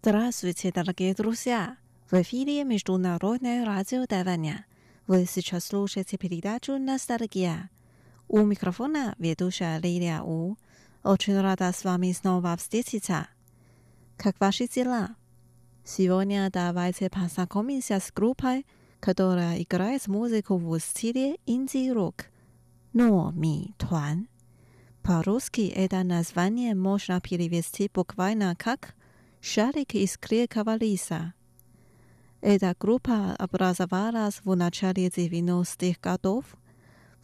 Здравствуйте, дорогие друзья! В эфире Международное радио Тайваня. Вы сейчас слушаете передачу «Ностальгия». У микрофона ведущая Лилия У. Очень рада с вами снова встретиться. Как ваши дела? Сегодня давайте познакомимся с группой, которая играет музыку в стиле инди-рок. «Но ми Туан». По-русски это название можно перевести буквально как «Шарик из крепкого риса». Эта группа образовалась в начале 90-х годов.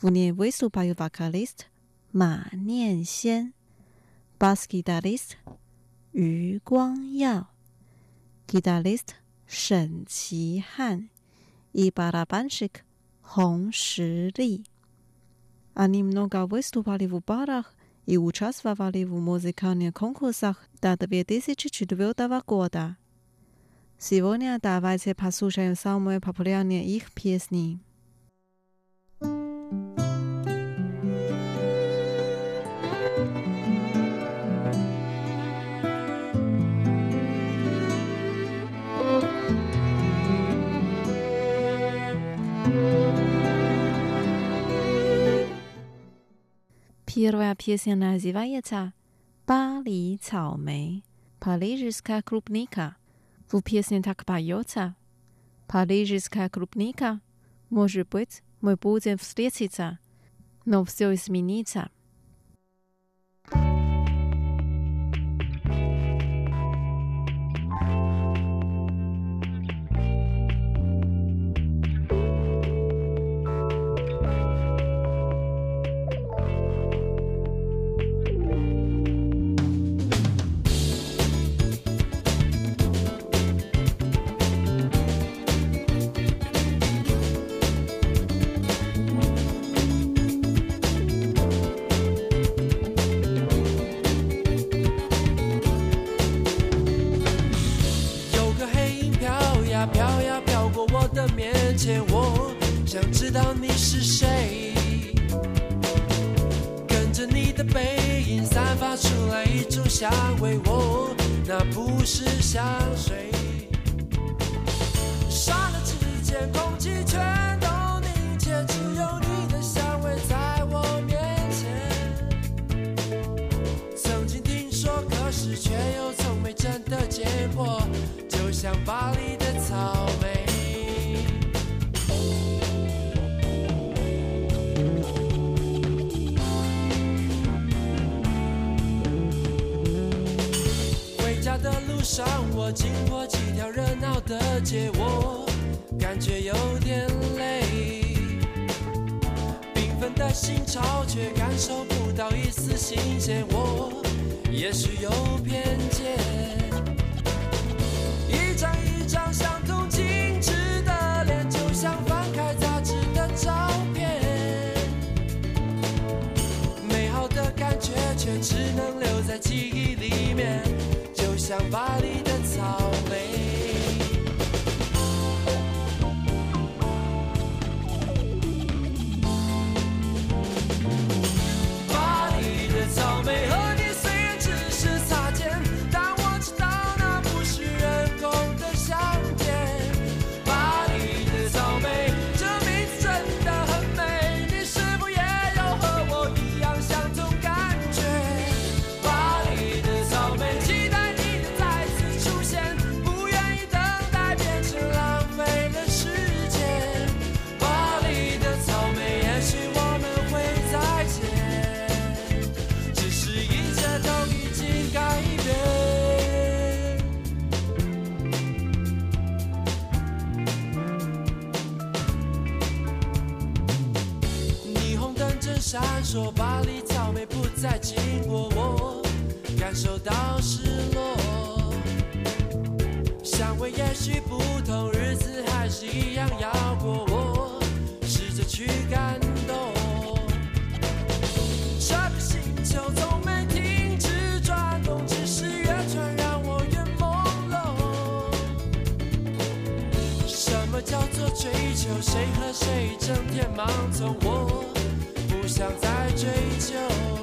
В ней выступают вокалист Ма Ниан бас-гитарист Ю Гуang Яо, гитарист Шэн Qi Хан и барабанщик Хong Ши Ли. Они много выступали в барах и участвовали в музыкальных конкурсах до 2004 года. Сегодня давайте послушаем самые популярные их песни. Первая песня называется «Ба ли цао мэй» «Парижская клубника». В песне так поется «Парижская клубника». Может быть, мы будем встретиться, но все изменится. 香味，我那不是香水。上，我经过几条热闹的街，我感觉有点累。缤纷的心潮，却感受不到一丝新鲜。我也许有偏见，somebody 整天忙从？我不想再追究。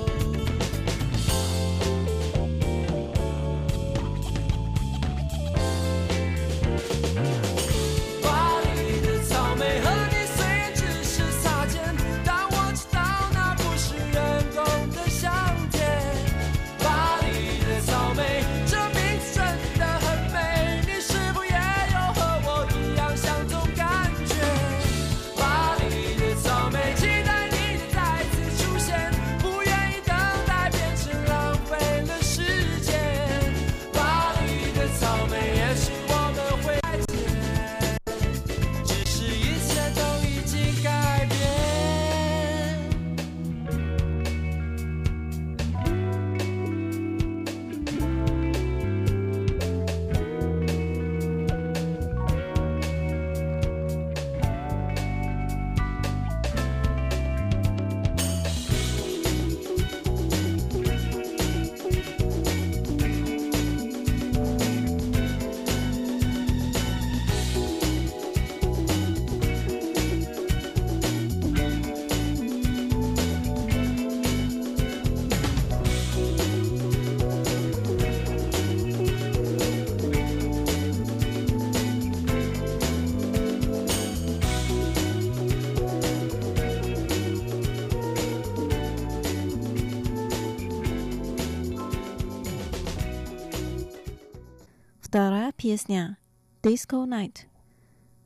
Wtará piesnia Disco Night.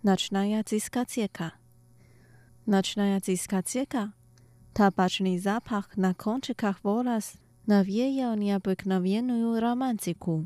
Nacznajacy skacieka. Nacznajacy skacieka? Tabaczny zapach na kończykach wolas na nieobyknowienną romantyku.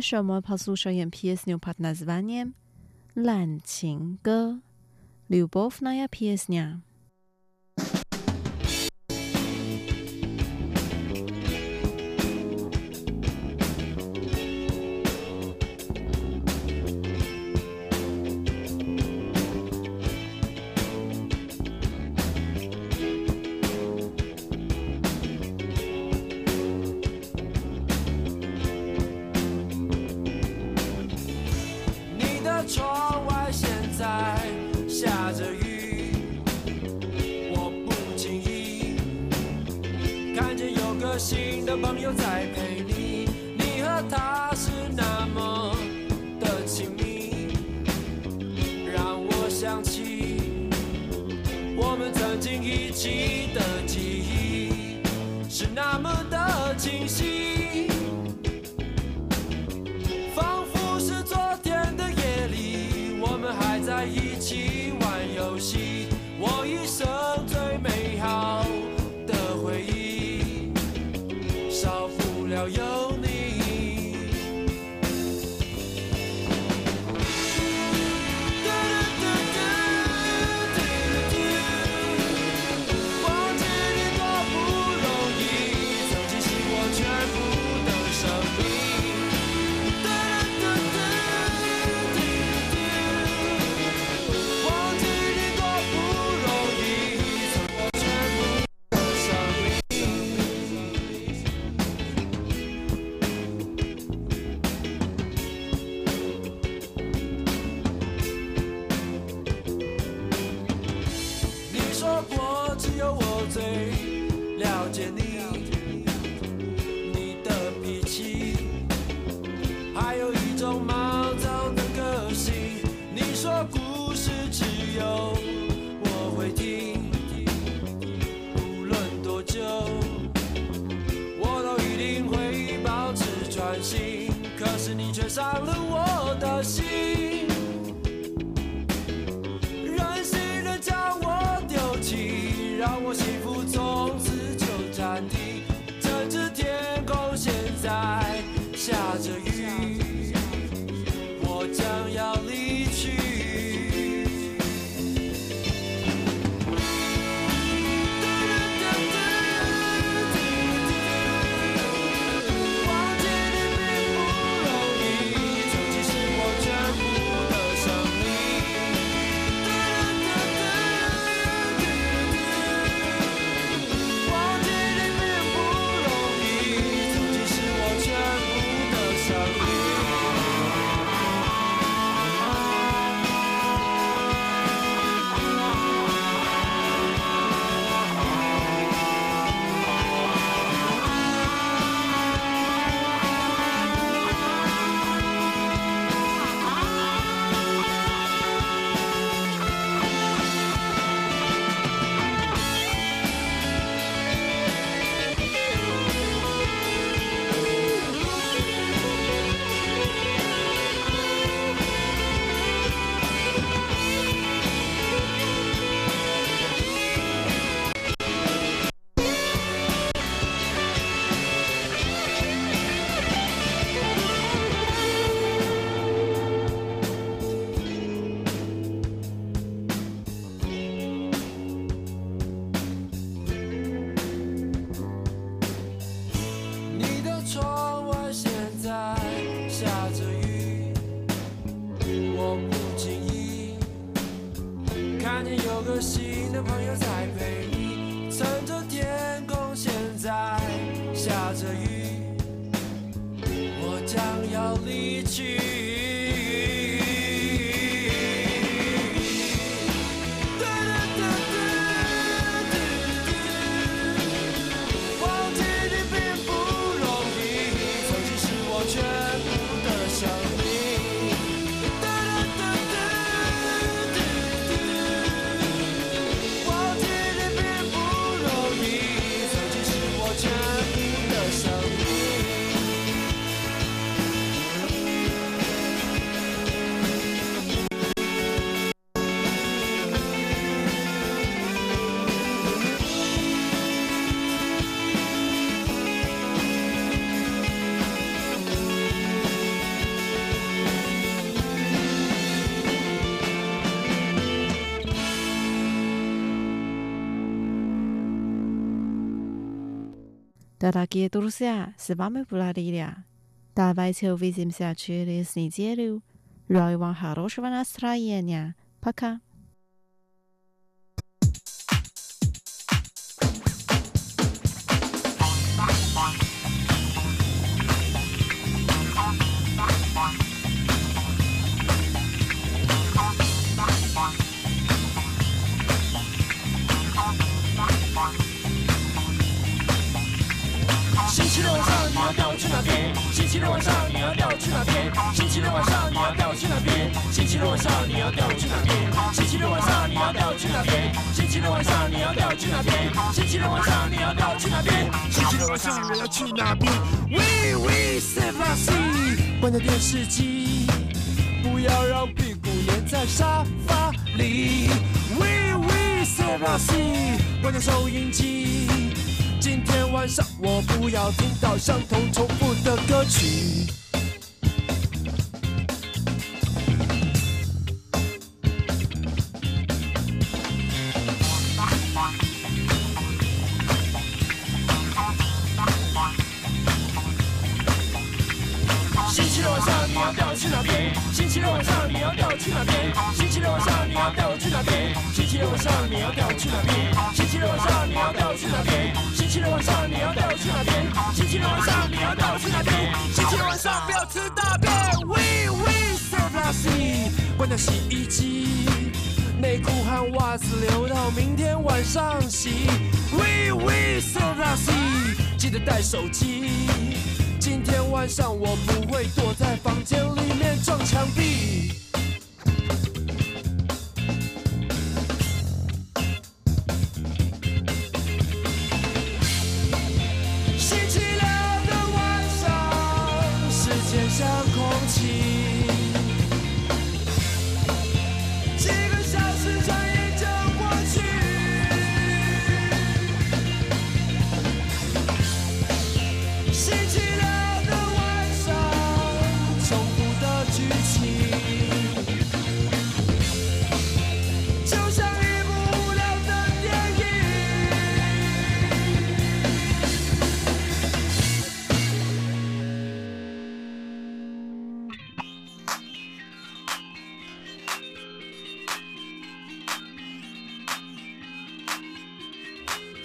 那时我们抛出首演 pieśnię pod nazwaniem Lancing Go Любовная песня. Дорогие друзья, с вами была Лилия. Давайте увидимся через неделю. Желаю вам хорошего настроения. Пока. 去哪边？星期六晚上你要带我去哪边？星期六晚上你要带我去哪边？星期六晚上你要带我去哪边？星期六晚上你要带我去哪边？星期六晚上你要带我去哪边？星期六晚上你要去哪边？We we say f a s 关掉电视机，不要让屁股粘在沙发里。We we say f a s 关掉收音机。今天晚上我不要听到相同重复的歌曲。星期六晚上你要带我去哪边？星期六晚上你要带我去哪边？星期六晚上你要带我去哪边？星期六晚上你要带我去哪边？星期六晚上你要带我去哪边？星期六晚上你要带我去哪边？星期六晚上你要带我去哪边？星期六晚上不要吃大便。We we serve l a s 关掉洗衣机，内裤和袜子留到明天晚上洗。We we serve l a s 记得带手机。今天晚上我不会躲在房间里面撞墙壁。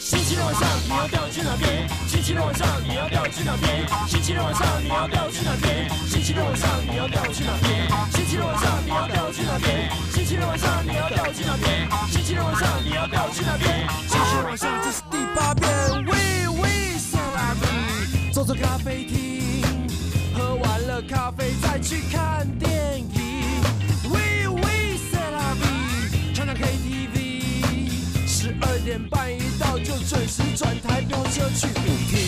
星期六晚上你要带我去哪边？星期六晚上你要带我去哪边？星期六晚上你要带我去哪边？星期六晚上你要带我去哪边？星期六晚上你要带我去哪边？星期六晚上你要带我去哪边？星期六晚上你要带我去哪边？星期六晚上这是第八遍。We we s a l a v 走走咖啡厅，喝完了咖啡再去看电影。We we s a l a v 唱唱 KTV。二点半一到就准时转台飙车去舞厅。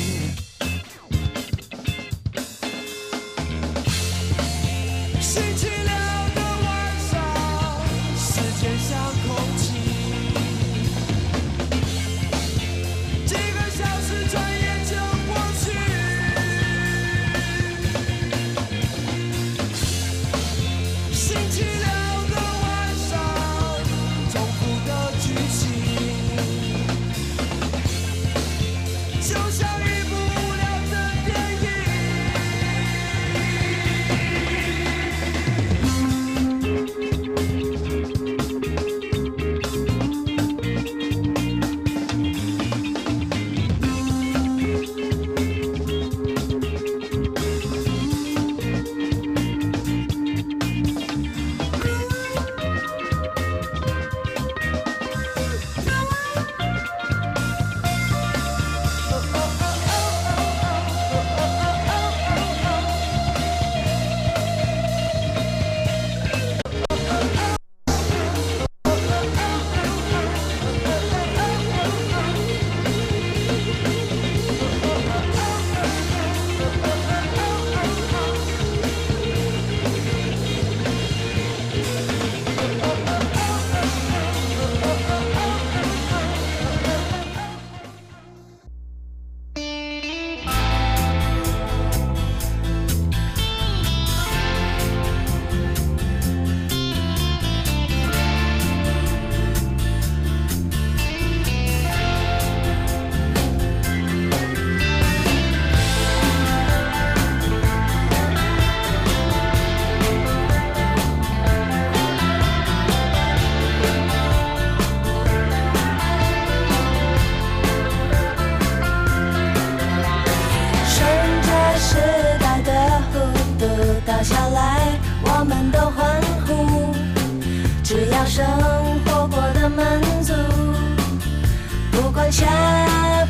下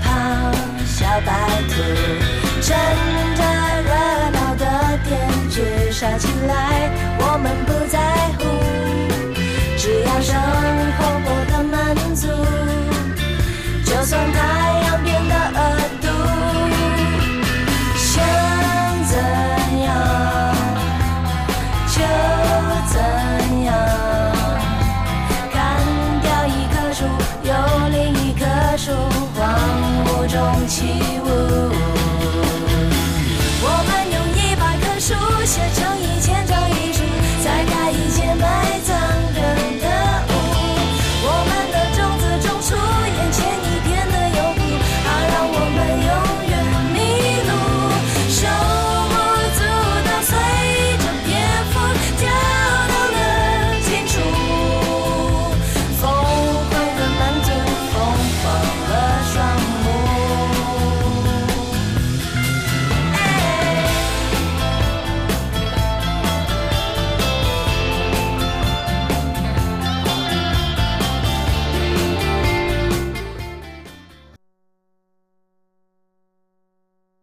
跑小白兔，趁着热闹的天，去耍起来。我们不在乎，只要生活过得满足，就算太。